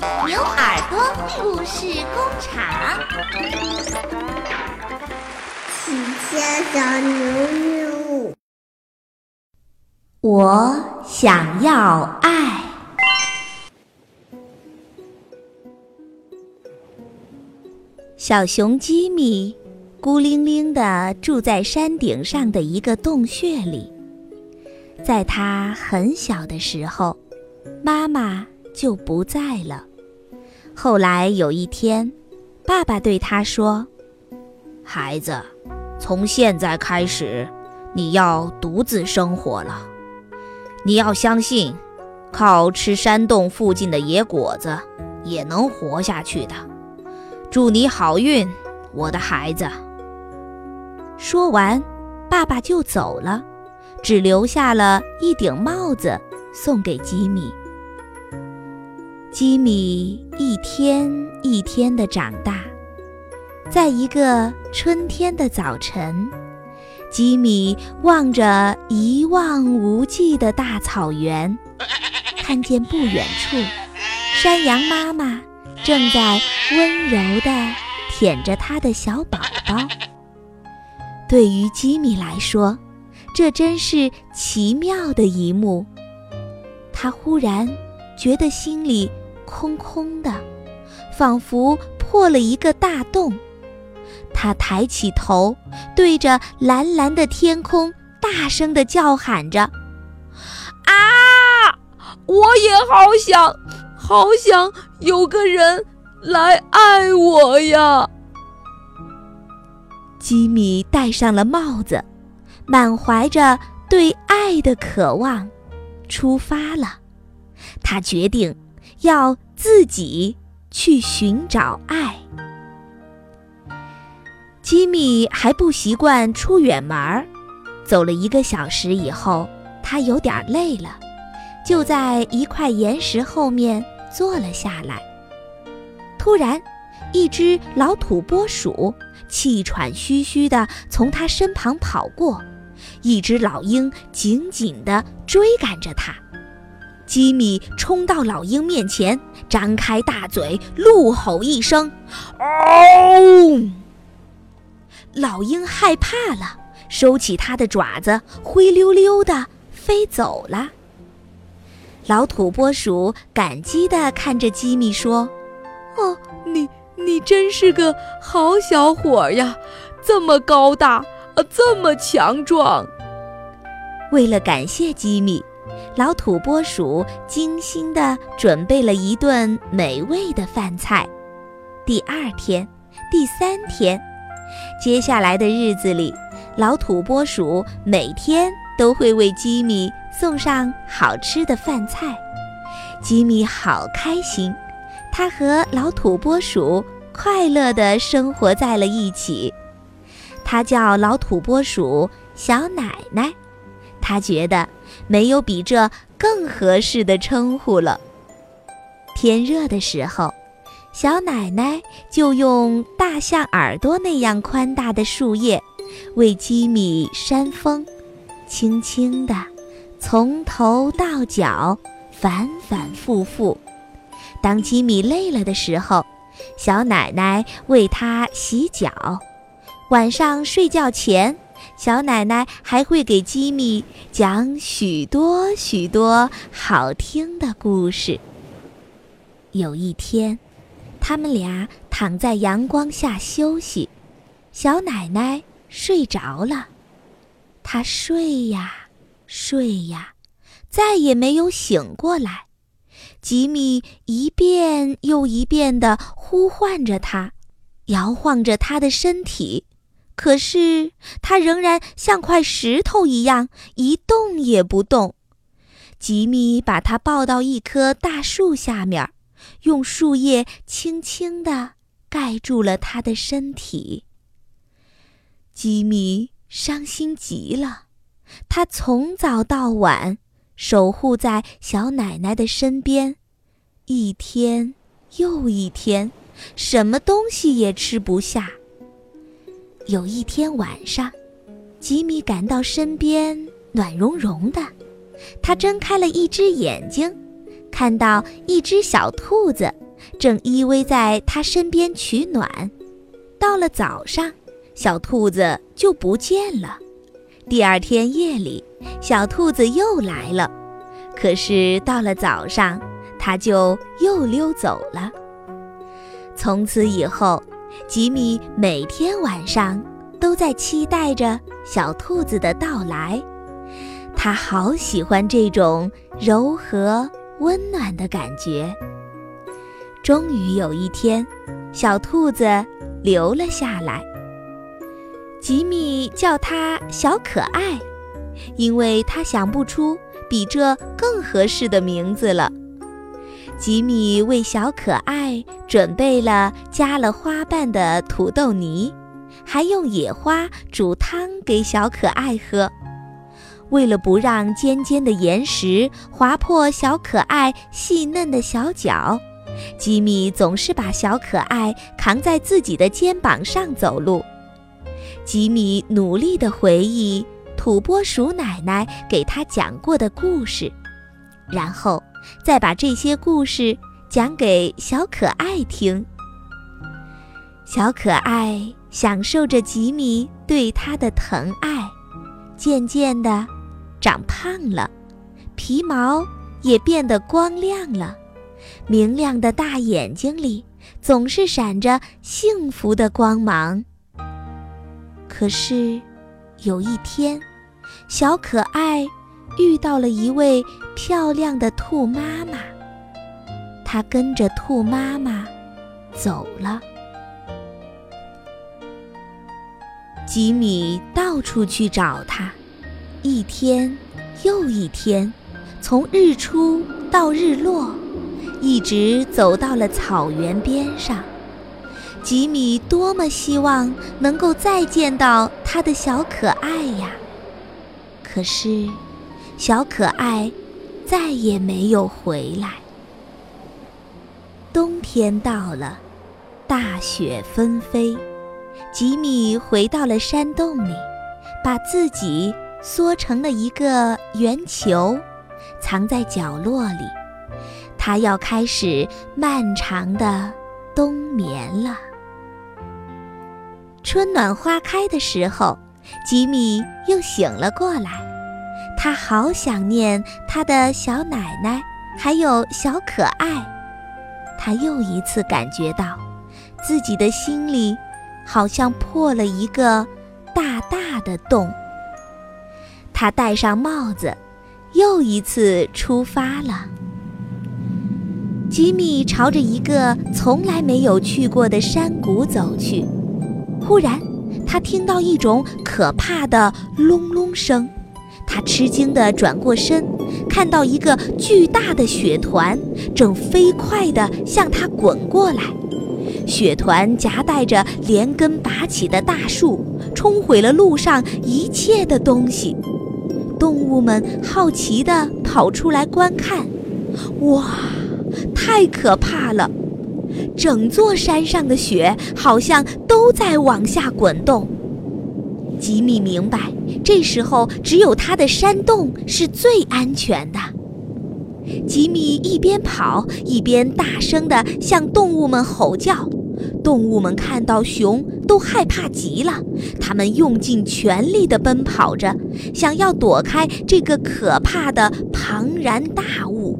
牛耳朵故事工厂。喜家小牛牛，我想要爱。小熊吉米孤零零地住在山顶上的一个洞穴里。在他很小的时候，妈妈就不在了。后来有一天，爸爸对他说：“孩子，从现在开始，你要独自生活了。你要相信，靠吃山洞附近的野果子也能活下去的。祝你好运，我的孩子。”说完，爸爸就走了。只留下了一顶帽子送给吉米。吉米一天一天的长大，在一个春天的早晨，吉米望着一望无际的大草原，看见不远处，山羊妈妈正在温柔地舔着它的小宝宝。对于吉米来说，这真是奇妙的一幕。他忽然觉得心里空空的，仿佛破了一个大洞。他抬起头，对着蓝蓝的天空大声地叫喊着：“啊！我也好想，好想有个人来爱我呀！”吉米戴上了帽子。满怀着对爱的渴望，出发了。他决定要自己去寻找爱。吉米还不习惯出远门儿，走了一个小时以后，他有点累了，就在一块岩石后面坐了下来。突然，一只老土拨鼠气喘吁吁地从他身旁跑过。一只老鹰紧紧地追赶着他，吉米冲到老鹰面前，张开大嘴，怒吼一声：“嗷！”老鹰害怕了，收起它的爪子，灰溜溜的飞走了。老土拨鼠感激地看着吉米说：“哦，你你真是个好小伙呀，这么高大。”这么强壮！为了感谢吉米，老土拨鼠精心地准备了一顿美味的饭菜。第二天、第三天，接下来的日子里，老土拨鼠每天都会为吉米送上好吃的饭菜。吉米好开心，他和老土拨鼠快乐地生活在了一起。他叫老土拨鼠小奶奶，他觉得没有比这更合适的称呼了。天热的时候，小奶奶就用大象耳朵那样宽大的树叶为吉米扇风，轻轻地从头到脚反反复复。当吉米累了的时候，小奶奶为他洗脚。晚上睡觉前，小奶奶还会给吉米讲许多许多好听的故事。有一天，他们俩躺在阳光下休息，小奶奶睡着了，她睡呀睡呀，再也没有醒过来。吉米一遍又一遍地呼唤着她，摇晃着她的身体。可是它仍然像块石头一样一动也不动。吉米把它抱到一棵大树下面，用树叶轻轻地盖住了他的身体。吉米伤心极了，他从早到晚守护在小奶奶的身边，一天又一天，什么东西也吃不下。有一天晚上，吉米感到身边暖融融的，他睁开了一只眼睛，看到一只小兔子正依偎在他身边取暖。到了早上，小兔子就不见了。第二天夜里，小兔子又来了，可是到了早上，它就又溜走了。从此以后，吉米每天晚上都在期待着小兔子的到来。他好喜欢这种柔和温暖的感觉。终于有一天，小兔子留了下来。吉米叫它小可爱，因为他想不出比这更合适的名字了。吉米为小可爱准备了加了花瓣的土豆泥，还用野花煮汤给小可爱喝。为了不让尖尖的岩石划破小可爱细嫩的小脚，吉米总是把小可爱扛在自己的肩膀上走路。吉米努力地回忆土拨鼠奶奶给他讲过的故事，然后再把这些故事讲给小可爱听。小可爱享受着吉米对他的疼爱，渐渐的长胖了，皮毛也变得光亮了，明亮的大眼睛里总是闪着幸福的光芒。可是，有一天，小可爱遇到了一位漂亮的兔妈妈。它跟着兔妈妈走了。吉米到处去找它，一天又一天，从日出到日落，一直走到了草原边上。吉米多么希望能够再见到他的小可爱呀！可是，小可爱再也没有回来。冬天到了，大雪纷飞，吉米回到了山洞里，把自己缩成了一个圆球，藏在角落里。他要开始漫长的冬眠了。春暖花开的时候，吉米又醒了过来。他好想念他的小奶奶，还有小可爱。他又一次感觉到，自己的心里好像破了一个大大的洞。他戴上帽子，又一次出发了。吉米朝着一个从来没有去过的山谷走去。忽然，他听到一种可怕的隆隆声，他吃惊地转过身，看到一个巨大的雪团正飞快地向他滚过来。雪团夹带着连根拔起的大树，冲毁了路上一切的东西。动物们好奇地跑出来观看，哇，太可怕了！整座山上的雪好像都在往下滚动。吉米明白，这时候只有他的山洞是最安全的。吉米一边跑一边大声地向动物们吼叫。动物们看到熊都害怕极了，它们用尽全力地奔跑着，想要躲开这个可怕的庞然大物。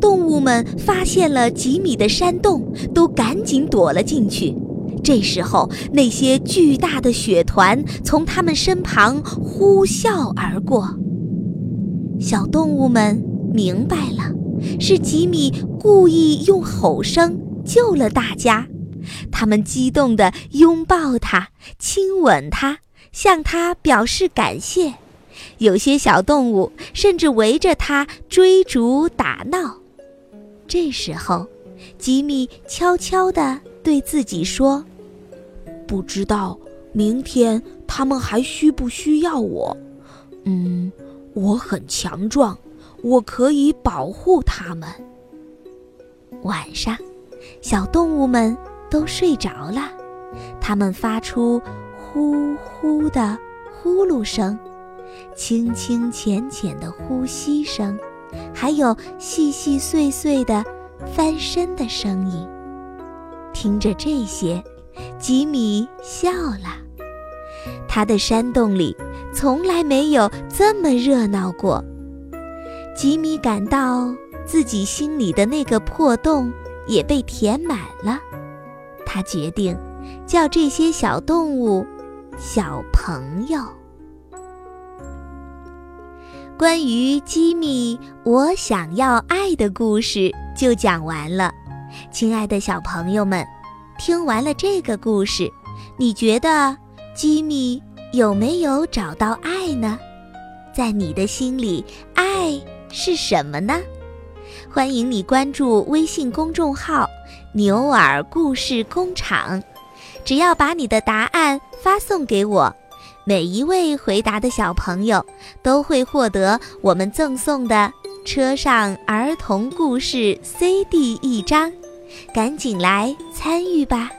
动物们发现了吉米的山洞，都赶紧躲了进去。这时候，那些巨大的雪团从他们身旁呼啸而过。小动物们明白了，是吉米故意用吼声救了大家。他们激动地拥抱他，亲吻他，向他表示感谢。有些小动物甚至围着他追逐打闹。这时候，吉米悄悄地对自己说：“不知道明天他们还需不需要我？嗯，我很强壮，我可以保护他们。”晚上，小动物们都睡着了，它们发出呼呼的呼噜声，清清浅浅的呼吸声。还有细细碎碎的翻身的声音。听着这些，吉米笑了。他的山洞里从来没有这么热闹过。吉米感到自己心里的那个破洞也被填满了。他决定叫这些小动物“小朋友”。关于吉米，我想要爱的故事就讲完了。亲爱的小朋友们，听完了这个故事，你觉得吉米有没有找到爱呢？在你的心里，爱是什么呢？欢迎你关注微信公众号“牛耳故事工厂”，只要把你的答案发送给我。每一位回答的小朋友都会获得我们赠送的《车上儿童故事》CD 一张，赶紧来参与吧！